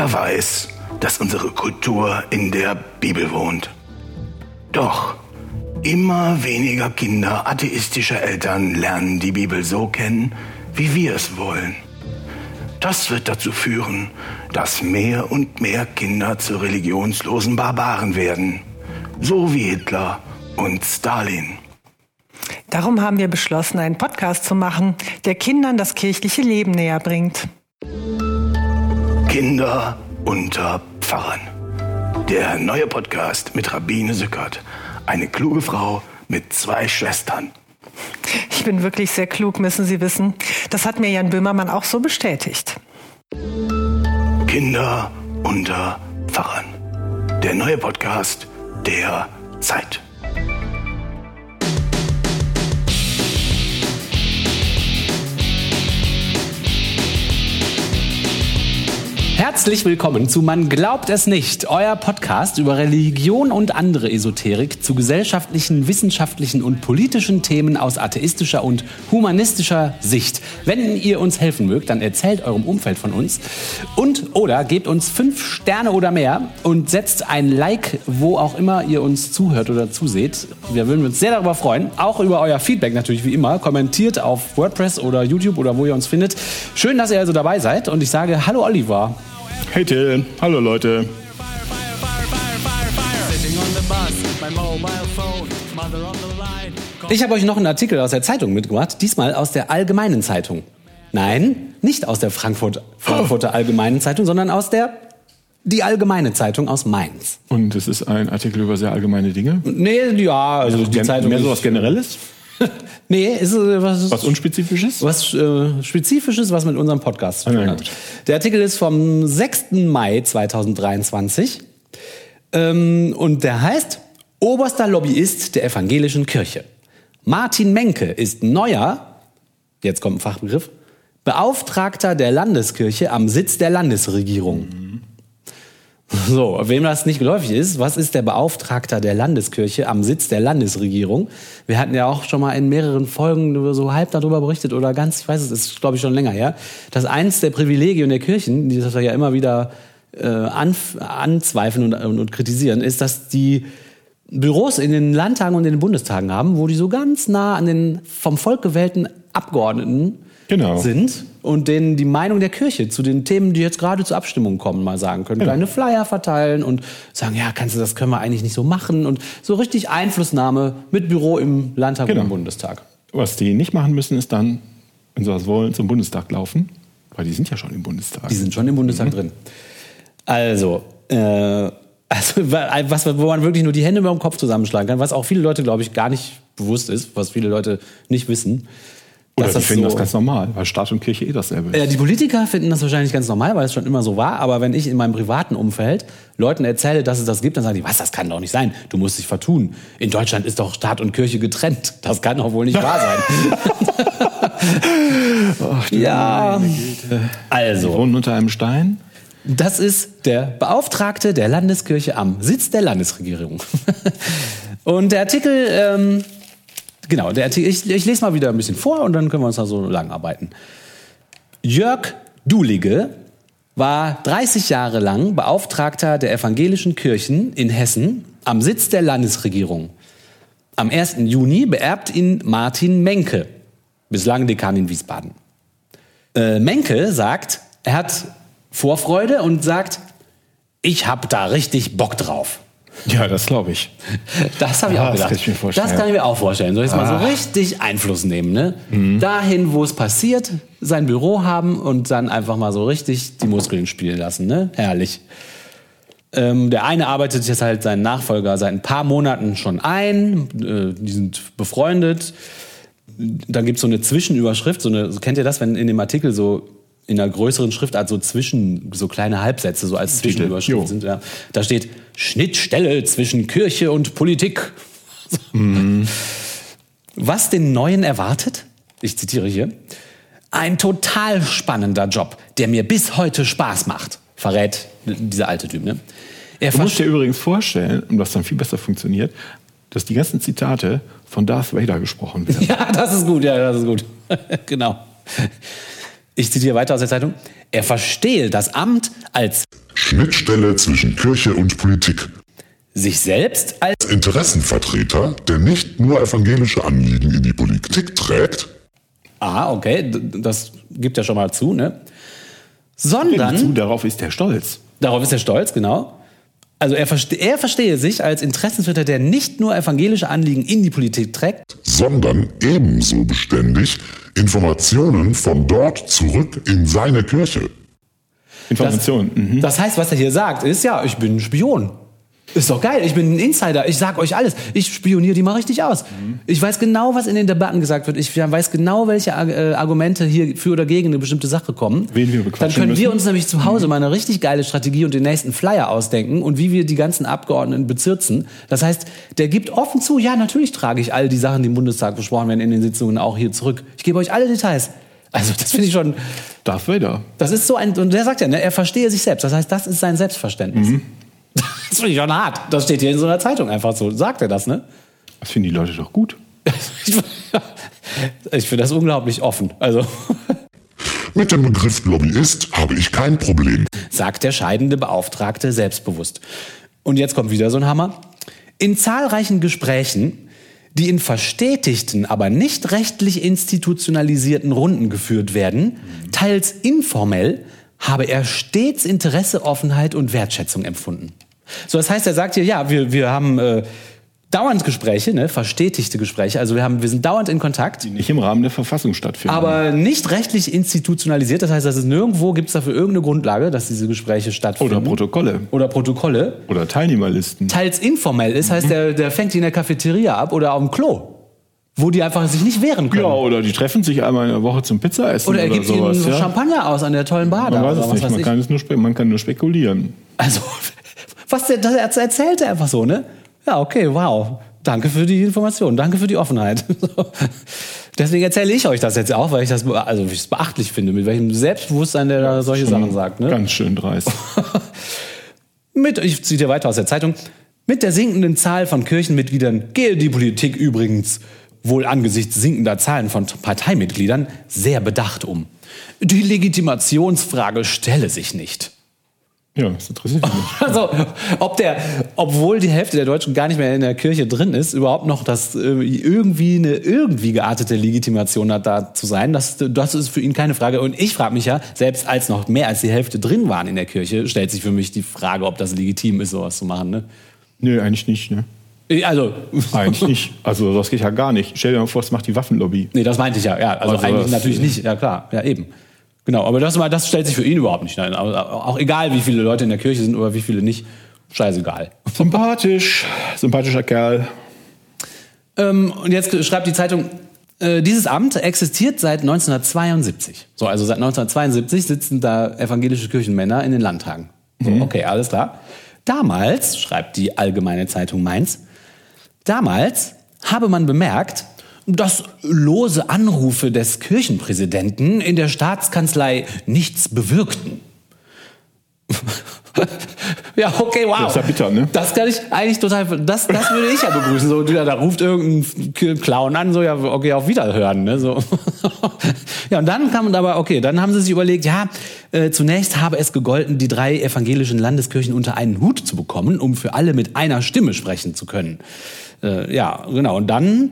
Jeder weiß, dass unsere Kultur in der Bibel wohnt. Doch immer weniger Kinder atheistischer Eltern lernen die Bibel so kennen, wie wir es wollen. Das wird dazu führen, dass mehr und mehr Kinder zu religionslosen Barbaren werden, so wie Hitler und Stalin. Darum haben wir beschlossen, einen Podcast zu machen, der Kindern das kirchliche Leben näher bringt. Kinder unter Pfarrern. Der neue Podcast mit Rabbine Sückert. Eine kluge Frau mit zwei Schwestern. Ich bin wirklich sehr klug, müssen Sie wissen. Das hat mir Jan Böhmermann auch so bestätigt. Kinder unter Pfarrern. Der neue Podcast der Zeit. Herzlich willkommen zu Man glaubt es nicht, euer Podcast über Religion und andere Esoterik zu gesellschaftlichen, wissenschaftlichen und politischen Themen aus atheistischer und humanistischer Sicht. Wenn ihr uns helfen mögt, dann erzählt eurem Umfeld von uns und oder gebt uns fünf Sterne oder mehr und setzt ein Like, wo auch immer ihr uns zuhört oder zuseht. Wir würden uns sehr darüber freuen, auch über euer Feedback natürlich wie immer. Kommentiert auf WordPress oder YouTube oder wo ihr uns findet. Schön, dass ihr also dabei seid und ich sage Hallo Oliver. Hey Till, hallo Leute. Ich habe euch noch einen Artikel aus der Zeitung mitgebracht, diesmal aus der Allgemeinen Zeitung. Nein, nicht aus der Frankfurt, Frankfurter Allgemeinen Zeitung, sondern aus der die Allgemeine Zeitung aus Mainz. Und es ist ein Artikel über sehr allgemeine Dinge? Nee, ja, also die Gen Zeitung mehr so was Generelles? Nee, ist äh, was, Was Unspezifisches? was äh, Spezifisches, was mit unserem Podcast zu tun hat. gut. Der Artikel ist vom 6. Mai 2023 ähm, und der heißt Oberster Lobbyist der evangelischen Kirche. Martin Menke ist neuer, jetzt kommt ein Fachbegriff, Beauftragter der Landeskirche am Sitz der Landesregierung. So, wem das nicht geläufig ist, was ist der Beauftragter der Landeskirche am Sitz der Landesregierung? Wir hatten ja auch schon mal in mehreren Folgen so halb darüber berichtet oder ganz, ich weiß es, ist glaube ich schon länger her, dass eins der Privilegien der Kirchen, die das ja immer wieder äh, anf- anzweifeln und, und, und kritisieren, ist, dass die Büros in den Landtagen und in den Bundestagen haben, wo die so ganz nah an den vom Volk gewählten Abgeordneten Genau. sind und denen die Meinung der Kirche zu den Themen, die jetzt gerade zur Abstimmung kommen, mal sagen können. Kleine Flyer verteilen und sagen, ja, kannst du, das können wir eigentlich nicht so machen und so richtig Einflussnahme mit Büro im Landtag Genau. und im Bundestag. Was die nicht machen müssen, ist dann, wenn sie was wollen, zum Bundestag laufen. Weil die sind ja schon im Bundestag. Die sind schon im Bundestag drin. Also, äh, also was, wo man wirklich nur die Hände über dem Kopf zusammenschlagen kann, was auch viele Leute, glaube ich, gar nicht bewusst ist, was viele Leute nicht wissen. Oder dass die finden so- das ganz normal, weil Staat und Kirche eh dasselbe Ja, ist. die Politiker finden das wahrscheinlich ganz normal, weil es schon immer so war. Aber wenn ich in meinem privaten Umfeld Leuten erzähle, dass es das gibt, dann sagen die, was, das kann doch nicht sein. Du musst dich vertun. In Deutschland ist doch Staat und Kirche getrennt. Das kann doch wohl nicht wahr sein. ja, Die also, wohnen unter einem Stein. das ist der Beauftragte der Landeskirche am Sitz der Landesregierung. und der Artikel, ähm, genau, der Artikel, ich, ich lese mal wieder ein bisschen vor und dann können wir uns da so lang arbeiten. Jörg Dulige war 30 Jahre lang Beauftragter der evangelischen Kirchen in Hessen am Sitz der Landesregierung. Am 1. Juni beerbt ihn Martin Menke, bislang Dekan in Wiesbaden. Äh, Menke sagt, er hat Vorfreude und sagt, ich habe da richtig Bock drauf. Ja, das glaube ich. Das habe ich Ah, auch das gedacht. kann ich mir. Ah. Das kann ich mir auch vorstellen. Soll ich mal so richtig Einfluss nehmen, ne? Mhm. Dahin, wo es passiert, sein Büro haben und dann einfach mal so richtig die Muskeln spielen lassen, ne? Herrlich. Ähm, der eine arbeitet jetzt halt seinen Nachfolger seit ein paar Monaten schon ein. Äh, die sind befreundet. Dann gibt es so eine Zwischenüberschrift. So eine, kennt ihr das, wenn in dem Artikel so in einer größeren Schriftart so zwischen, so kleine Halbsätze so als Zwischenüberschrift sind? Ja. Da steht Schnittstelle zwischen Kirche und Politik. Was den Neuen erwartet? Ich zitiere hier. Ein total spannender Job, der mir bis heute Spaß macht, verrät dieser alte Typ. Ne? Er Du musst dir übrigens vorstellen, und was dann viel besser funktioniert, dass die ganzen Zitate von Darth Vader gesprochen werden. Ja, das ist gut, ja, das ist gut. genau. Ich zitiere weiter aus der Zeitung. Er verstehe das Amt als Schnittstelle zwischen Kirche und Politik. Sich selbst als Interessenvertreter, der nicht nur evangelische Anliegen in die Politik trägt, Ah, okay, das gibt er schon mal zu, ne? Zu, Sondern, darauf ist er stolz. darauf ist er stolz, genau. Also er, verste er verstehe sich als Interessensvertreter, der nicht nur evangelische Anliegen in die Politik trägt, sondern ebenso beständig Informationen von dort zurück in seine Kirche. Information. mhm. Das heißt, was er hier sagt, ist ja, ich bin ein Spion. Ist doch geil, ich bin ein Insider, ich sag euch alles. Ich spioniere die mal richtig aus. Ich weiß genau, was in den Debatten gesagt wird. Ich weiß genau, welche äh, Argumente hier für oder gegen eine bestimmte Sache kommen. Wen wir Dann können wir müssen. uns nämlich zu Hause mal eine richtig geile Strategie und den nächsten Flyer ausdenken und wie wir die ganzen Abgeordneten bezirzen. Das heißt, der gibt offen zu, ja, natürlich trage ich all die Sachen, die im Bundestag besprochen werden, in den Sitzungen auch hier zurück. Ich gebe euch alle Details. Also das finde ich schon, Darth Vader. das ist so ein, und der sagt ja, ne, er verstehe sich selbst. Das heißt, das ist sein Selbstverständnis. Das finde ich schon hart. Das steht hier in so einer Zeitung einfach so. Sagt er das, ne? Das finden die Leute doch gut. Ich finde das unglaublich offen. Also, Mit dem Begriff Lobbyist habe ich kein Problem. sagt der scheidende Beauftragte selbstbewusst. Und jetzt kommt wieder so ein Hammer. In zahlreichen Gesprächen, die in verstetigten, aber nicht rechtlich institutionalisierten Runden geführt werden, teils informell, habe er stets Interesse, Offenheit und Wertschätzung empfunden. So, das heißt, er sagt hier, ja, wir, wir haben äh, dauernd Gespräche, ne, verstetigte Gespräche, also wir, haben, wir sind dauernd in Kontakt. Die nicht im Rahmen der Verfassung stattfinden. Aber nicht rechtlich institutionalisiert, das heißt, dass es nirgendwo gibt es dafür irgendeine Grundlage, dass diese Gespräche stattfinden. Oder Protokolle. Oder Protokolle. Oder Teilnehmerlisten. Teils informell ist, heißt, der, der fängt die in der Cafeteria ab oder auf dem Klo. Wo die einfach sich nicht wehren können. Ja, oder die treffen sich einmal in der Woche zum Pizzaessen oder oder, er gibt sowas. ihnen ja? Champagner aus an der tollen Bar. Man weiß oder es nicht, man kann, es nur man kann nur spekulieren. Also, was der, das erzählt er einfach so, ne? Ja, okay, wow. Danke für die Information, danke für die Offenheit. Deswegen erzähle ich euch das jetzt auch, weil ich das, also, ich es beachtlich finde, mit welchem Selbstbewusstsein der da solche Sachen sagt. Ne? Ganz schön dreist. Mit, ich ziehe dir weiter aus der Zeitung, mit der sinkenden Zahl von Kirchenmitgliedern gehe die Politik übrigens wohl angesichts sinkender Zahlen von Parteimitgliedern sehr bedacht um. Die Legitimationsfrage stelle sich nicht. Ja, das interessiert mich nicht. Also, ob der, obwohl die Hälfte der Deutschen gar nicht mehr in der Kirche drin ist, überhaupt noch das äh, irgendwie eine irgendwie geartete Legitimation hat, da zu sein, das, das ist für ihn keine Frage. Und ich frage mich ja, selbst als noch mehr als die Hälfte drin waren in der Kirche, stellt sich für mich die Frage, ob das legitim ist, sowas zu machen. Ne? Nö, eigentlich nicht, ne? Also, Eigentlich nicht. Also das geht ja gar nicht. Stell dir mal vor, das macht die Waffenlobby. nee, das meinte ich ja. ja also, Also eigentlich natürlich nicht. Ja klar, ja eben. Genau, aber das, das stellt sich für ihn überhaupt nicht. Aber auch egal, wie viele Leute in der Kirche sind oder wie viele nicht, scheißegal. Sympathisch. Sympathischer Kerl. Ähm, und jetzt schreibt die Zeitung, äh, dieses Amt existiert seit 1972. So, also seit 1972 sitzen da evangelische Kirchenmänner in den Landtagen. So, okay, alles klar. Damals, schreibt die Allgemeine Zeitung Mainz, damals habe man bemerkt, dass lose Anrufe des Kirchenpräsidenten in der Staatskanzlei nichts bewirkten. ja, okay, wow. Das ist ja bitter, ne? Das kann ich eigentlich total, das, das würde ich ja begrüßen. So, ja, da ruft irgendein Clown an, so, ja, okay, auf Wiederhören, ne, so. ja, und dann kam aber, okay, dann haben sie sich überlegt, ja, äh, zunächst habe es gegolten, die drei evangelischen Landeskirchen unter einen Hut zu bekommen, um für alle mit einer Stimme sprechen zu können. Äh, ja, genau. Und dann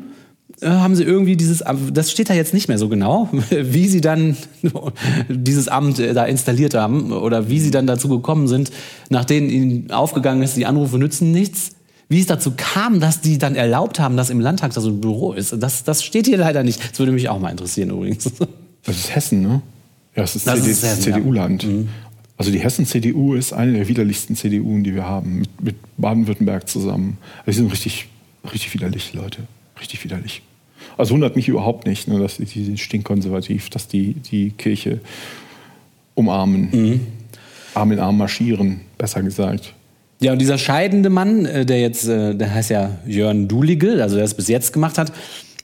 haben sie irgendwie dieses, das steht da jetzt nicht mehr so genau, wie sie dann dieses Amt äh, da installiert haben oder wie sie dann dazu gekommen sind, nachdem ihnen aufgegangen ist, die Anrufe nützen nichts. Wie es dazu kam, dass die dann erlaubt haben, dass im Landtag da so ein Büro ist, das, das steht hier leider nicht. Das würde mich auch mal interessieren übrigens. Das ist Hessen, ne? Ja, das ist, ist Hessen, ja. CDU-Land. Also die Hessen-CDU ist eine der widerlichsten CDUen, die wir haben, mit, mit Baden-Württemberg zusammen. Also die sind richtig, richtig widerlich, Leute. Richtig widerlich. Also wundert mich überhaupt nicht, ne, dass die, stinkkonservativ, dass die die Kirche umarmen. Arm in Arm marschieren, besser gesagt. Ja, und dieser scheidende Mann, äh, der jetzt, äh, der heißt ja Jörn Duligel, also der es bis jetzt gemacht hat,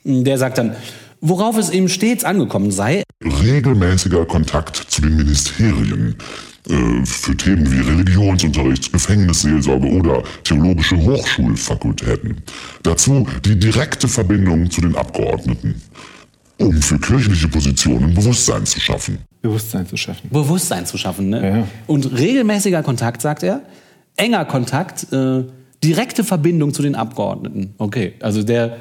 mh, der sagt dann, worauf es ihm stets angekommen sei, Regelmäßiger Kontakt zu den Ministerien äh, für Themen wie Religionsunterricht, Gefängnisseelsorge oder theologische Hochschulfakultäten. Dazu die direkte Verbindung zu den Abgeordneten. um für kirchliche Positionen Bewusstsein zu schaffen. Bewusstsein zu schaffen. Bewusstsein zu schaffen. Ne? Ja, ja. Und regelmäßiger Kontakt, sagt er, enger Kontakt, äh, direkte Verbindung zu den Abgeordneten. Okay, also der,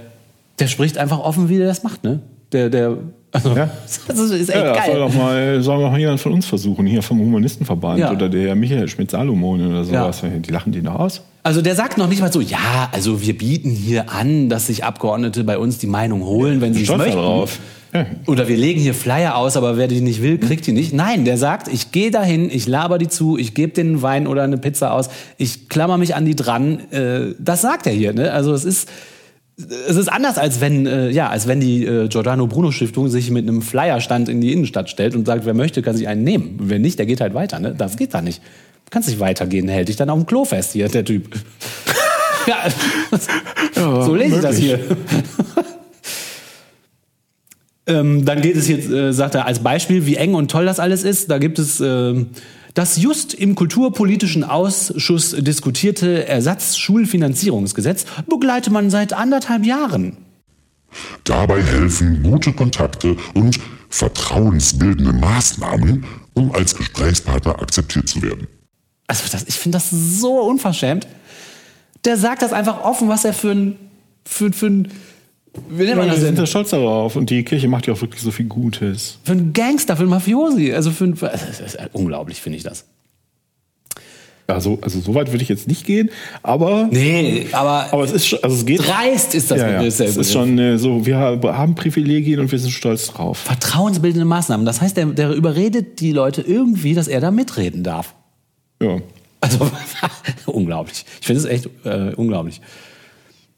der spricht einfach offen, wie der das macht. Ne? Der, der, also, Ja. das ist echt Ja, das soll geil. doch mal, soll doch mal jemand von uns versuchen, hier vom Humanistenverband Ja. oder der Michael Schmidt-Salomon oder sowas. Die lachen die noch aus. Also der sagt noch nicht mal so, ja, also wir bieten hier an, dass sich Abgeordnete bei uns die Meinung holen, wenn sie es möchten. darauf. Ja. Oder wir legen hier Flyer aus, aber wer die nicht will, kriegt die nicht. Nein, der sagt, ich gehe dahin, ich laber die zu, ich gebe denen einen Wein oder eine Pizza aus, ich klammer mich an die dran. Äh, das sagt er hier. Ne? Also es ist es ist anders als wenn äh, ja als wenn die äh, Giordano Bruno Stiftung sich mit einem Flyerstand in die Innenstadt stellt und sagt, wer möchte, kann sich einen nehmen. Wer nicht, der geht halt weiter. Ne? Das geht da nicht. Du kannst nicht weitergehen, hält dich dann auf dem Klo fest hier der Typ. ja, so lese ich das hier. Ähm, dann geht es jetzt, äh, sagt er, als Beispiel, wie eng und toll das alles ist. Da gibt es ähm, das just im Kulturpolitischen Ausschuss diskutierte Ersatzschulfinanzierungsgesetz, begleite man seit anderthalb Jahren. Dabei helfen gute Kontakte und vertrauensbildende Maßnahmen, um als Gesprächspartner akzeptiert zu werden. Also das, ich finde das so unverschämt. Der sagt das einfach offen, was er für ein, für, für ein, wie nennt man Ja, das sind da stolz darauf und die Kirche macht ja auch wirklich so viel Gutes. Für einen Gangster, für einen Mafiosi. Also für ein, das ist unglaublich, finde ich das. Also, also so weit würde ich jetzt nicht gehen, aber, Nee, aber, aber es ist also es geht. dreist ist das. ja, ja. ist der Es ist Begriff. schon äh, so, wir haben Privilegien und wir sind stolz drauf. Vertrauensbildende Maßnahmen. Das heißt, der, der überredet die Leute irgendwie, dass er da mitreden darf. Ja. Also unglaublich. Ich finde es echt äh, unglaublich.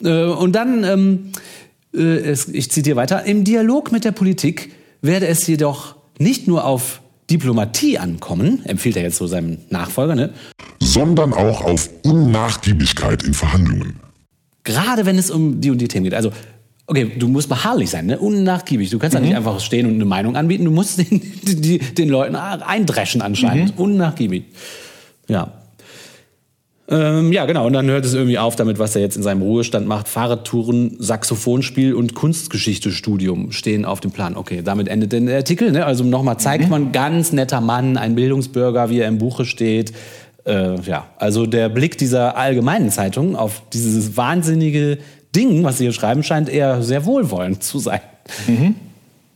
Äh, und dann, ähm, äh, es, ich zitiere weiter, im Dialog mit der Politik werde es jedoch nicht nur auf Diplomatie ankommen, empfiehlt er jetzt so seinem Nachfolger, ne? Sondern auch auf Unnachgiebigkeit in Verhandlungen. gerade wenn es um die und die Themen geht. Also, okay, du musst beharrlich sein, ne? unnachgiebig. Du kannst da nicht einfach stehen und eine Meinung anbieten. Du musst den, die, den Leuten eindreschen anscheinend. Unnachgiebig. Ja. Ähm, ja, genau. Und dann hört es irgendwie auf damit, was er jetzt in seinem Ruhestand macht. Fahrradtouren, Saxophonspiel und Kunstgeschichte-Studium stehen auf dem Plan. Okay, damit endet der Artikel. Ne? Also nochmal zeigt man, ganz netter Mann, ein Bildungsbürger, wie er im Buche steht. Äh, ja, also der Blick dieser allgemeinen Zeitung auf dieses wahnsinnige Ding, was sie hier schreiben, scheint eher sehr wohlwollend zu sein.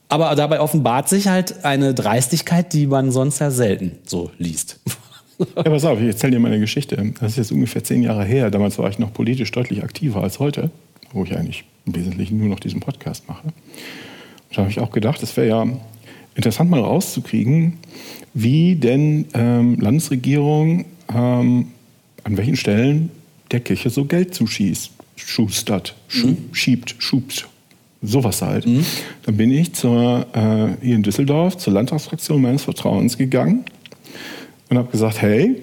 Aber dabei offenbart sich halt eine Dreistigkeit, die man sonst ja selten so liest. Ja, pass auf, ich erzähle dir meine Geschichte. Das ist jetzt ungefähr zehn Jahre her. Damals war ich noch politisch deutlich aktiver als heute, wo ich eigentlich im Wesentlichen nur noch diesen Podcast mache. Und da habe ich auch gedacht, es wäre ja interessant mal rauszukriegen, wie denn ähm, Landesregierung ähm, an welchen Stellen der Kirche so Geld zuschießt, schustert, schu schiebt, schubt. Sowas halt. Dann bin ich zur, äh, hier in Düsseldorf zur Landtagsfraktion meines Vertrauens gegangen und habe gesagt, hey,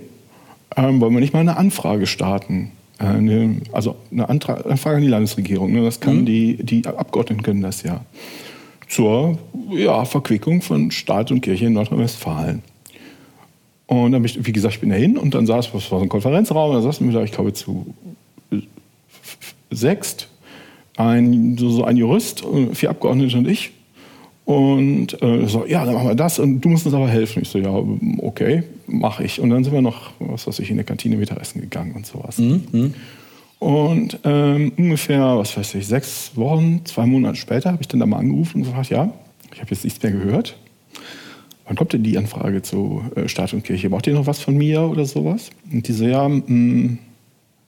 ähm, wollen wir nicht mal eine Anfrage starten? Äh, eine, also eine Antra Anfrage an die Landesregierung. Ne? Das kann die, die Abgeordneten können das ja. Zur ja, Verquickung von Staat und Kirche in Nordrhein-Westfalen. Und dann bin ich, wie gesagt, ich bin dahin und dann saß, was war so ein Konferenzraum, da saßen wir da, ich glaube, zu sechst, ein, so, so ein Jurist, äh, vier Abgeordnete und ich. Und äh, so, ja, dann machen wir das und du musst uns aber helfen. Ich so, ja, okay, mache ich. Und dann sind wir noch, was weiß ich, in der Kantine Mittagessen gegangen und sowas. Und ähm, ungefähr, was weiß ich, sechs Wochen, zwei Monate später habe ich dann da mal angerufen und gefragt, ja, ich habe jetzt nichts mehr gehört. Wann kommt denn die Anfrage zu äh, Staat und Kirche? Braucht ihr noch was von mir oder sowas? Und die so, ja, mh,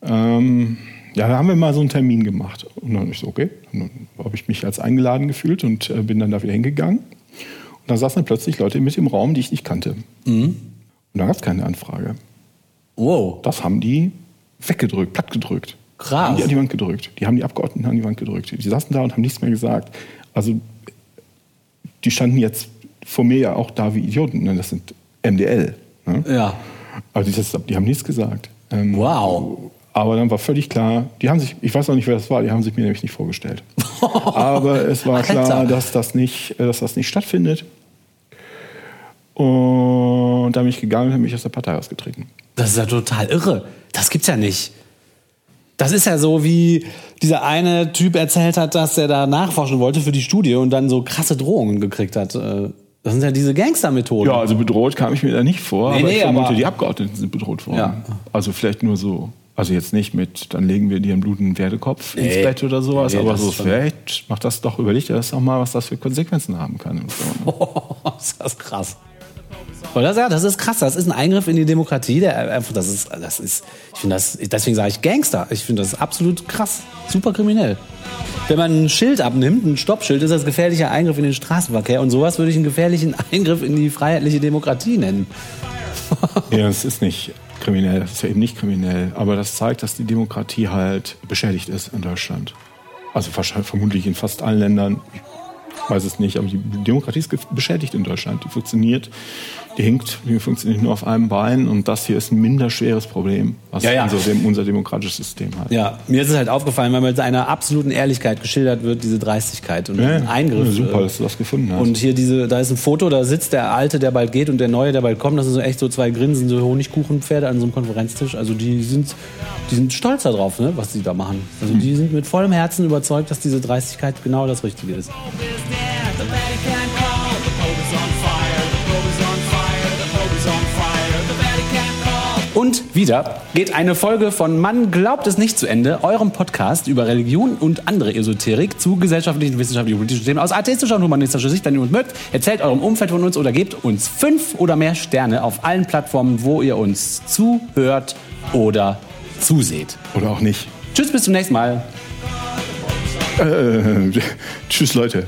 ähm, ja, da haben wir mal so einen Termin gemacht. Und dann ich so, okay. Und dann habe ich mich als eingeladen gefühlt und äh, bin dann da wieder hingegangen. Und da saßen dann plötzlich Leute mit im Raum, die ich nicht kannte. Und da gab es keine Anfrage. Wow. Das haben die weggedrückt, plattgedrückt. Krass. Die haben die an die Wand gedrückt. Die haben die Abgeordneten an die Wand gedrückt. Die saßen da und haben nichts mehr gesagt. Also die standen jetzt vor mir ja auch da wie Idioten. Ne? Das sind MDL. Ne? Ja. Also die, das, die haben nichts gesagt. Ähm, Wow. Aber dann war völlig klar, die haben sich, ich weiß auch nicht, wer das war, die haben sich mir nämlich nicht vorgestellt. Aber es war klar, dass das nicht, dass das nicht stattfindet. Und da bin ich gegangen und habe mich aus der Partei ausgetreten. Das ist ja total irre. Das gibt's ja nicht. Das ist ja so, wie dieser eine Typ erzählt hat, dass er da nachforschen wollte für die Studie und dann so krasse Drohungen gekriegt hat. Äh, Das sind ja diese Gangstermethoden. Ja, also bedroht kam ich mir da nicht vor, Nee, aber nee, ich vermute, aber- die Abgeordneten sind bedroht worden. Ja. Also vielleicht nur so. Also jetzt nicht mit, dann legen wir dir einen blutenden Pferdekopf ins Nee. Bett oder sowas, Nee, aber so vielleicht macht das doch, überleg dir das doch mal, was das für Konsequenzen haben kann. So. ist das krass. Oder ja, das ist krass. Das ist ein Eingriff in die Demokratie. Der einfach, das ist, das ist, ich finde das, deswegen sage ich Gangster. Ich finde das absolut krass, super kriminell. Wenn man ein Schild abnimmt, ein Stoppschild, ist das gefährlicher Eingriff in den Straßenverkehr. Und sowas würde ich einen gefährlichen Eingriff in die freiheitliche Demokratie nennen. Ja, es ist nicht kriminell, das ist ja eben nicht kriminell, aber das zeigt, dass die Demokratie halt beschädigt ist in Deutschland. Also vermutlich in fast allen Ländern, ich weiß es nicht, aber die Demokratie ist beschädigt in Deutschland. Die funktioniert, hinkt, die funktioniert nur auf einem Bein und das hier ist ein minder schweres Problem, was Ja, ja. Unser, dem, unser demokratisches System hat. Ja, mir ist es halt aufgefallen, weil mit einer absoluten Ehrlichkeit geschildert wird, diese Dreistigkeit und Ja, ein Eingriff. super, äh, dass du das gefunden hast. Und hier diese, da ist ein Foto, da sitzt der Alte, der bald geht und der Neue, der bald kommt. Das sind so echt so zwei grinsende Honigkuchenpferde an so einem Konferenztisch. Also die sind, die sind stolz darauf, ne, was sie da machen. Also die sind mit vollem Herzen überzeugt, dass diese Dreistigkeit genau das Richtige ist. Und wieder geht eine Folge von Man glaubt es nicht zu Ende, eurem Podcast über Religion und andere Esoterik zu gesellschaftlichen, wissenschaftlichen und politischen Themen aus atheistischer und humanistischer Sicht. Wenn ihr uns mögt, erzählt eurem Umfeld von uns oder gebt uns fünf oder mehr Sterne auf allen Plattformen, wo ihr uns zuhört oder zuseht. Oder auch nicht. Tschüss, bis zum nächsten Mal. Äh, tschüss, Leute.